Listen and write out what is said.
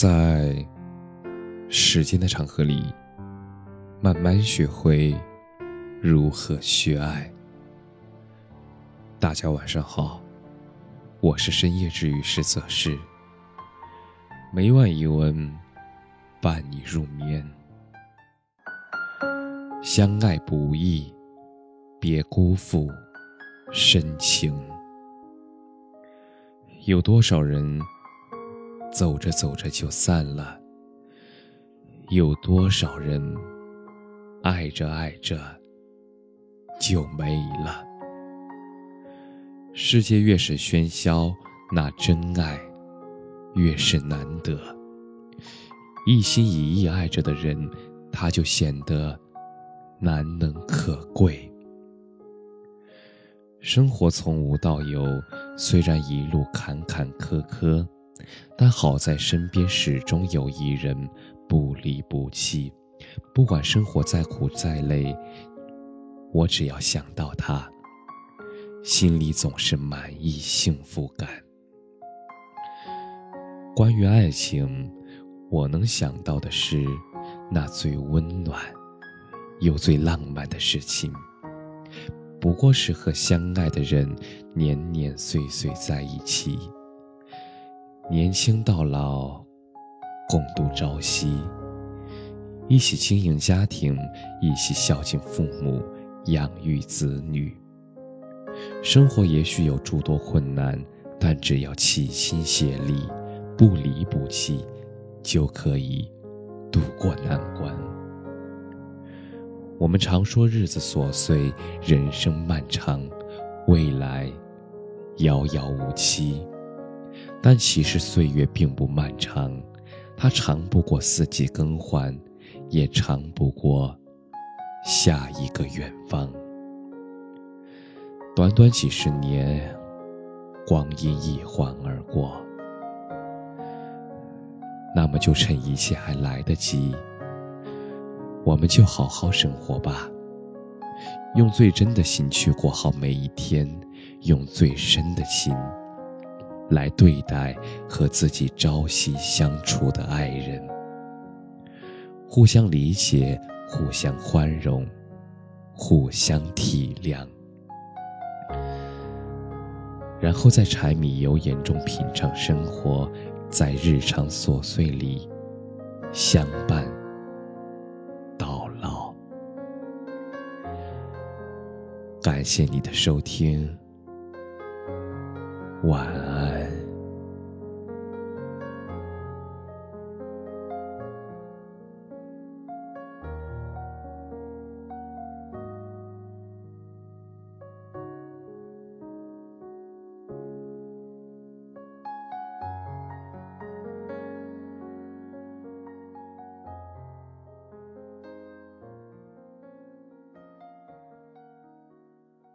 在时间的长河里，慢慢学会如何去爱。大家晚上好，我是深夜治愈师泽是，每晚一文伴你入眠。相爱不易，别辜负深情。有多少人？走着走着就散了，有多少人爱着爱着就没了？世界越是喧嚣，那真爱越是难得。一心一意爱着的人，他就显得难能可贵。生活从无到有，虽然一路坎坎坷坷。但好在身边始终有一人不离不弃，不管生活再苦再累，我只要想到他，心里总是满意幸福感。关于爱情，我能想到的是那最温暖又最浪漫的事情，不过是和相爱的人年年岁岁在一起。年轻到老，共度朝夕，一起经营家庭，一起孝敬父母，养育子女。生活也许有诸多困难，但只要齐心协力，不离不弃，就可以渡过难关。我们常说日子琐碎，人生漫长，未来遥遥无期。但其实岁月并不漫长，它长不过四季更换，也长不过下一个远方。短短几十年，光阴一晃而过，那么就趁一切还来得及，我们就好好生活吧，用最真的心去过好每一天，用最深的心。来对待和自己朝夕相处的爱人，互相理解，互相宽容，互相体谅，然后在柴米油盐中品尝生活，在日常琐碎里相伴到老。感谢你的收听，晚安。